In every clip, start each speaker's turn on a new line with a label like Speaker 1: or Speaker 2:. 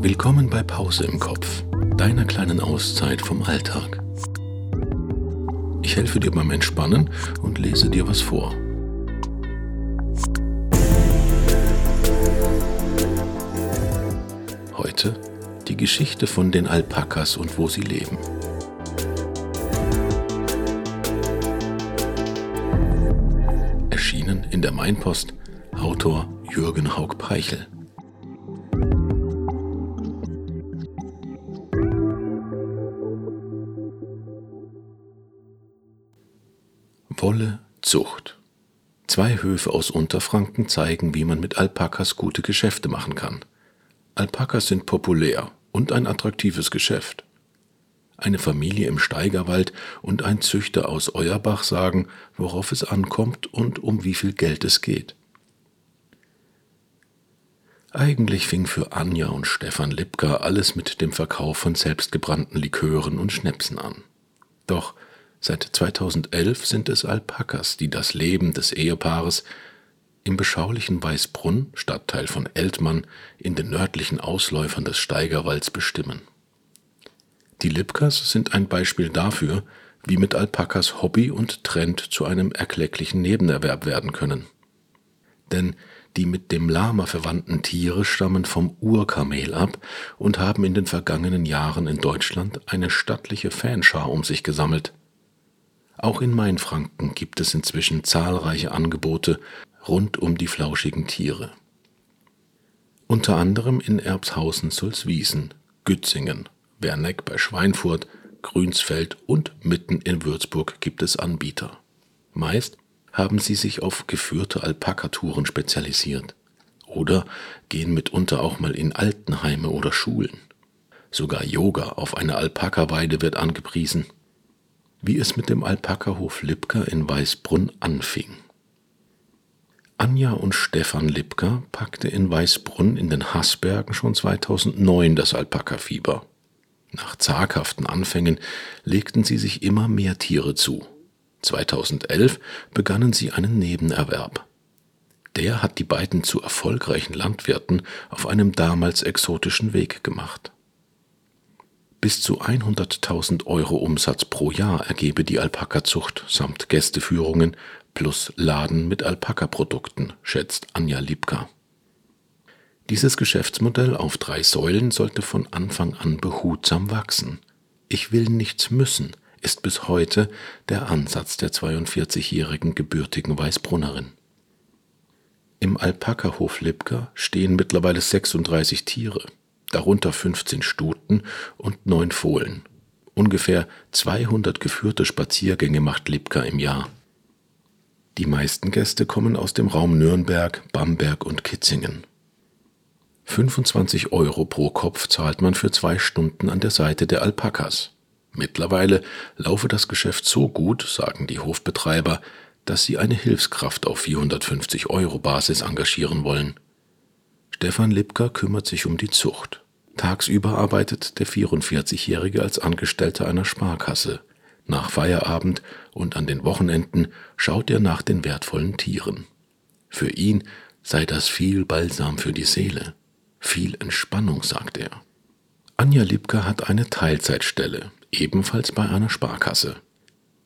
Speaker 1: Willkommen bei Pause im Kopf, deiner kleinen Auszeit vom Alltag. Ich helfe dir beim Entspannen und lese dir was vor. Heute die Geschichte von den Alpakas und wo sie leben. Erschienen in der Mainpost, Autor Jürgen Haug-Preichel. Wolle Zucht. Zwei Höfe aus Unterfranken zeigen, wie man mit Alpakas gute Geschäfte machen kann. Alpakas sind populär und ein attraktives Geschäft. Eine Familie im Steigerwald und ein Züchter aus Euerbach sagen, worauf es ankommt und um wie viel Geld es geht. Eigentlich fing für Anja und Stefan Lipka alles mit dem Verkauf von selbstgebrannten Likören und Schnäpsen an. Doch Seit 2011 sind es Alpakas, die das Leben des Ehepaares im beschaulichen Weißbrunn, Stadtteil von Eltmann, in den nördlichen Ausläufern des Steigerwalds bestimmen. Die Lipkas sind ein Beispiel dafür, wie mit Alpakas Hobby und Trend zu einem erklecklichen Nebenerwerb werden können. Denn die mit dem Lama verwandten Tiere stammen vom Urkamel ab und haben in den vergangenen Jahren in Deutschland eine stattliche Fanschar um sich gesammelt. Auch in Mainfranken gibt es inzwischen zahlreiche Angebote rund um die flauschigen Tiere. Unter anderem in Erbshausen-Sulzwiesen, Gützingen, Werneck bei Schweinfurt, Grünsfeld und mitten in Würzburg gibt es Anbieter. Meist haben sie sich auf geführte Alpakatouren spezialisiert oder gehen mitunter auch mal in Altenheime oder Schulen. Sogar Yoga auf einer Alpakaweide wird angepriesen wie es mit dem Alpakahof Lipka in Weißbrunn anfing. Anja und Stefan Lipka packte in Weißbrunn in den Haßbergen schon 2009 das Alpakafieber. Nach zaghaften Anfängen legten sie sich immer mehr Tiere zu. 2011 begannen sie einen Nebenerwerb. Der hat die beiden zu erfolgreichen Landwirten auf einem damals exotischen Weg gemacht. Bis zu 100.000 Euro Umsatz pro Jahr ergebe die Alpakazucht samt Gästeführungen plus Laden mit Alpakaprodukten, schätzt Anja Liebka. Dieses Geschäftsmodell auf drei Säulen sollte von Anfang an behutsam wachsen. Ich will nichts müssen, ist bis heute der Ansatz der 42-jährigen gebürtigen Weißbrunnerin. Im Alpakahof Lipka stehen mittlerweile 36 Tiere darunter 15 Stuten und neun Fohlen. Ungefähr 200 geführte Spaziergänge macht Lipka im Jahr. Die meisten Gäste kommen aus dem Raum Nürnberg, Bamberg und Kitzingen. 25 Euro pro Kopf zahlt man für zwei Stunden an der Seite der Alpakas. Mittlerweile laufe das Geschäft so gut, sagen die Hofbetreiber, dass sie eine Hilfskraft auf 450 Euro Basis engagieren wollen. Stefan Lipka kümmert sich um die Zucht. Tagsüber arbeitet der 44-Jährige als Angestellter einer Sparkasse. Nach Feierabend und an den Wochenenden schaut er nach den wertvollen Tieren. Für ihn sei das viel Balsam für die Seele, viel Entspannung, sagt er. Anja Lipka hat eine Teilzeitstelle, ebenfalls bei einer Sparkasse.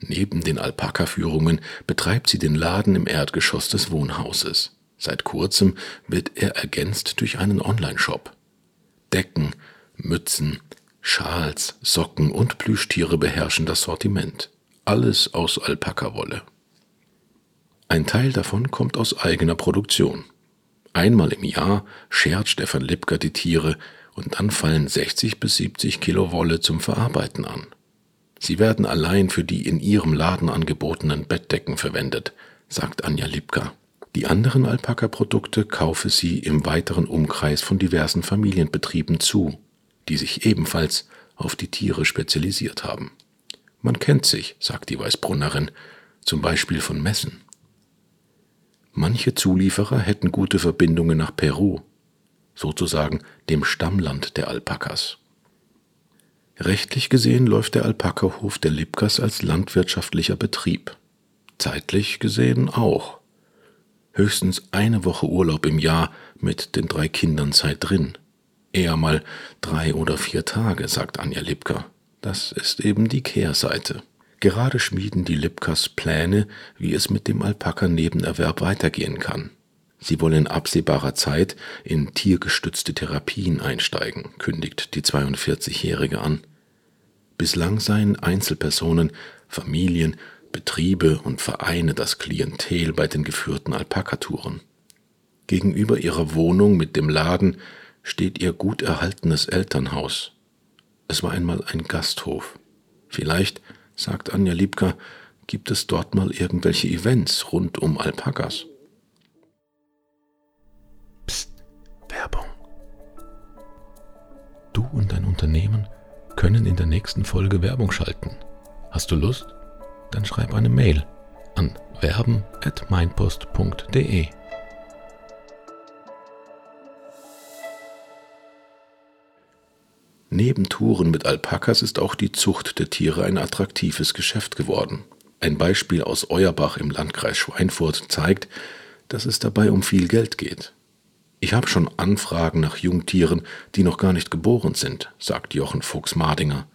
Speaker 1: Neben den Alpaka-Führungen betreibt sie den Laden im Erdgeschoss des Wohnhauses. Seit kurzem wird er ergänzt durch einen Online-Shop. Decken, Mützen, Schals, Socken und Plüschtiere beherrschen das Sortiment. Alles aus Alpakawolle. Ein Teil davon kommt aus eigener Produktion. Einmal im Jahr schert Stefan Lipker die Tiere und dann fallen 60 bis 70 Kilo Wolle zum Verarbeiten an. Sie werden allein für die in ihrem Laden angebotenen Bettdecken verwendet, sagt Anja Lipka. Die anderen Alpaka-Produkte kaufe sie im weiteren Umkreis von diversen Familienbetrieben zu, die sich ebenfalls auf die Tiere spezialisiert haben. Man kennt sich, sagt die Weißbrunnerin, zum Beispiel von Messen. Manche Zulieferer hätten gute Verbindungen nach Peru, sozusagen dem Stammland der Alpakas. Rechtlich gesehen läuft der Alpakahof der Lipkas als landwirtschaftlicher Betrieb. Zeitlich gesehen auch höchstens eine Woche Urlaub im Jahr mit den drei Kindern Zeit drin. Eher mal drei oder vier Tage, sagt Anja Lipka. Das ist eben die Kehrseite. Gerade schmieden die Lipkas Pläne, wie es mit dem Alpaka-Nebenerwerb weitergehen kann. Sie wollen in absehbarer Zeit in tiergestützte Therapien einsteigen, kündigt die 42-Jährige an. Bislang seien Einzelpersonen, Familien, Betriebe und Vereine das Klientel bei den geführten Alpakatouren. Gegenüber ihrer Wohnung mit dem Laden steht ihr gut erhaltenes Elternhaus. Es war einmal ein Gasthof. Vielleicht, sagt Anja Liebka, gibt es dort mal irgendwelche Events rund um Alpakas.
Speaker 2: Psst, Werbung. Du und dein Unternehmen können in der nächsten Folge Werbung schalten. Hast du Lust? Dann schreib eine Mail an werben@meinpost.de.
Speaker 1: Neben Touren mit Alpakas ist auch die Zucht der Tiere ein attraktives Geschäft geworden. Ein Beispiel aus Euerbach im Landkreis Schweinfurt zeigt, dass es dabei um viel Geld geht. Ich habe schon Anfragen nach Jungtieren, die noch gar nicht geboren sind, sagt Jochen Fuchs-Madinger.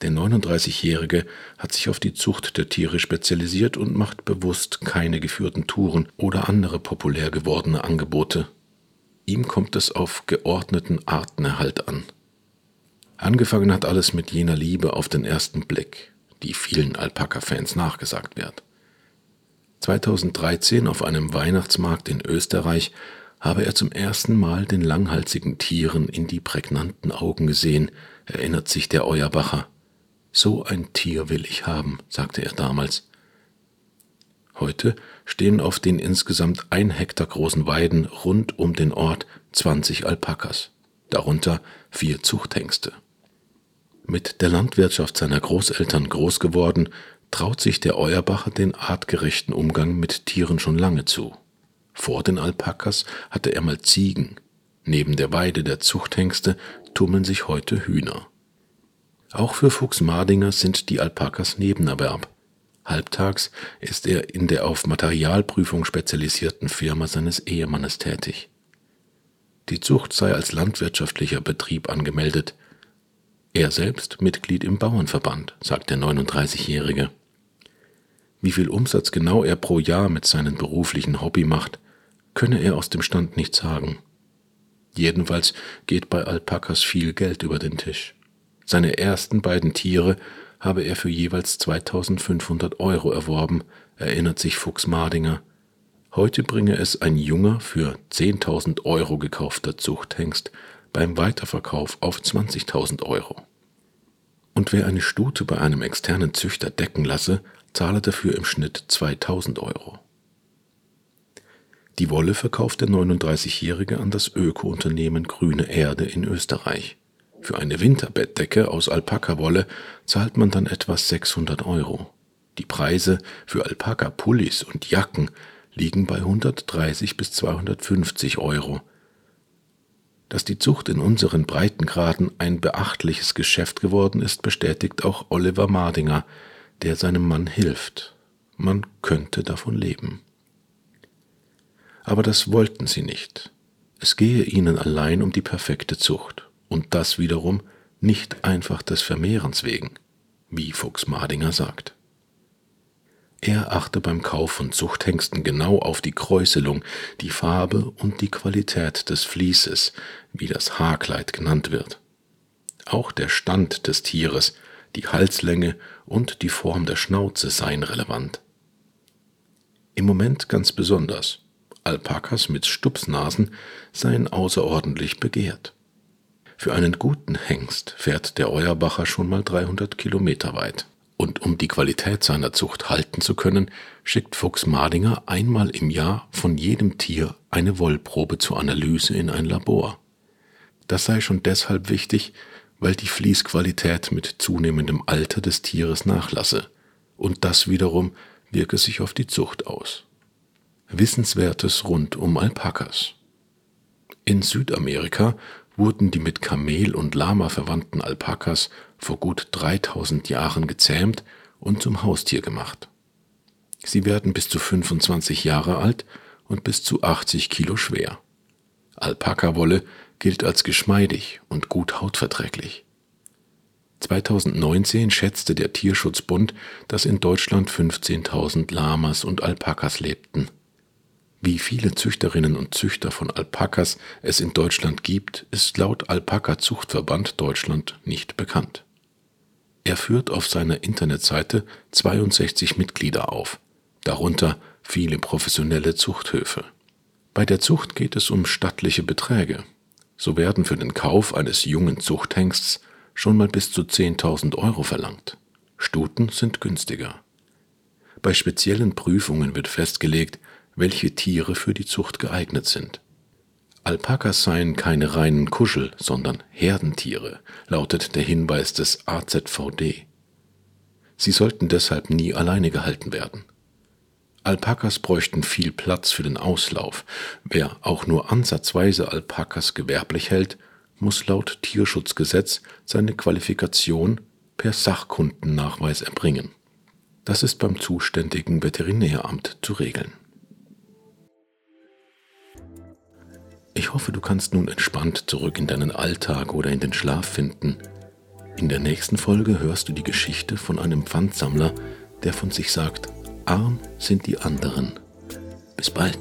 Speaker 1: Der 39-Jährige hat sich auf die Zucht der Tiere spezialisiert und macht bewusst keine geführten Touren oder andere populär gewordene Angebote. Ihm kommt es auf geordneten Artenerhalt an. Angefangen hat alles mit jener Liebe auf den ersten Blick, die vielen Alpaka-Fans nachgesagt wird. 2013 auf einem Weihnachtsmarkt in Österreich habe er zum ersten Mal den langhalsigen Tieren in die prägnanten Augen gesehen, erinnert sich der Euerbacher. So ein Tier will ich haben, sagte er damals. Heute stehen auf den insgesamt ein Hektar großen Weiden rund um den Ort 20 Alpakas, darunter vier Zuchthengste. Mit der Landwirtschaft seiner Großeltern groß geworden, traut sich der Euerbacher den artgerechten Umgang mit Tieren schon lange zu. Vor den Alpakas hatte er mal Ziegen. Neben der Weide der Zuchthengste tummeln sich heute Hühner. Auch für Fuchs Mardinger sind die Alpakas Nebenerwerb. Halbtags ist er in der auf Materialprüfung spezialisierten Firma seines Ehemannes tätig. Die Zucht sei als landwirtschaftlicher Betrieb angemeldet. Er selbst Mitglied im Bauernverband, sagt der 39-Jährige. Wie viel Umsatz genau er pro Jahr mit seinem beruflichen Hobby macht, könne er aus dem Stand nicht sagen. Jedenfalls geht bei Alpakas viel Geld über den Tisch. Seine ersten beiden Tiere habe er für jeweils 2500 Euro erworben, erinnert sich Fuchs Mardinger. Heute bringe es ein junger, für 10.000 Euro gekaufter Zuchthengst beim Weiterverkauf auf 20.000 Euro. Und wer eine Stute bei einem externen Züchter decken lasse, zahle dafür im Schnitt 2000 Euro. Die Wolle verkauft der 39-Jährige an das Öko-Unternehmen Grüne Erde in Österreich. Für eine Winterbettdecke aus Alpaka-Wolle zahlt man dann etwa 600 Euro. Die Preise für Alpaka-Pullis und Jacken liegen bei 130 bis 250 Euro. Dass die Zucht in unseren Breitengraden ein beachtliches Geschäft geworden ist, bestätigt auch Oliver Mardinger, der seinem Mann hilft. Man könnte davon leben aber das wollten sie nicht. Es gehe ihnen allein um die perfekte Zucht, und das wiederum nicht einfach des Vermehrens wegen, wie Fuchs Madinger sagt. Er achte beim Kauf von Zuchthengsten genau auf die Kräuselung, die Farbe und die Qualität des Vlieses, wie das Haarkleid genannt wird. Auch der Stand des Tieres, die Halslänge und die Form der Schnauze seien relevant. Im Moment ganz besonders, Alpakas mit Stupsnasen seien außerordentlich begehrt. Für einen guten Hengst fährt der Euerbacher schon mal 300 Kilometer weit. Und um die Qualität seiner Zucht halten zu können, schickt Fuchs Madinger einmal im Jahr von jedem Tier eine Wollprobe zur Analyse in ein Labor. Das sei schon deshalb wichtig, weil die Fließqualität mit zunehmendem Alter des Tieres nachlasse, und das wiederum wirke sich auf die Zucht aus. Wissenswertes rund um Alpakas. In Südamerika wurden die mit Kamel und Lama verwandten Alpakas vor gut 3000 Jahren gezähmt und zum Haustier gemacht. Sie werden bis zu 25 Jahre alt und bis zu 80 Kilo schwer. Alpakawolle gilt als geschmeidig und gut hautverträglich. 2019 schätzte der Tierschutzbund, dass in Deutschland 15.000 Lamas und Alpakas lebten. Wie viele Züchterinnen und Züchter von Alpakas es in Deutschland gibt, ist laut Alpaka-Zuchtverband Deutschland nicht bekannt. Er führt auf seiner Internetseite 62 Mitglieder auf, darunter viele professionelle Zuchthöfe. Bei der Zucht geht es um stattliche Beträge. So werden für den Kauf eines jungen Zuchthengsts schon mal bis zu 10.000 Euro verlangt. Stuten sind günstiger. Bei speziellen Prüfungen wird festgelegt, welche Tiere für die Zucht geeignet sind. Alpakas seien keine reinen Kuschel, sondern Herdentiere, lautet der Hinweis des AZVD. Sie sollten deshalb nie alleine gehalten werden. Alpakas bräuchten viel Platz für den Auslauf. Wer auch nur ansatzweise Alpakas gewerblich hält, muss laut Tierschutzgesetz seine Qualifikation per Sachkundennachweis erbringen. Das ist beim zuständigen Veterinäramt zu regeln. Ich hoffe, du kannst nun entspannt zurück in deinen Alltag oder in den Schlaf finden. In der nächsten Folge hörst du die Geschichte von einem Pfandsammler, der von sich sagt, arm sind die anderen. Bis bald.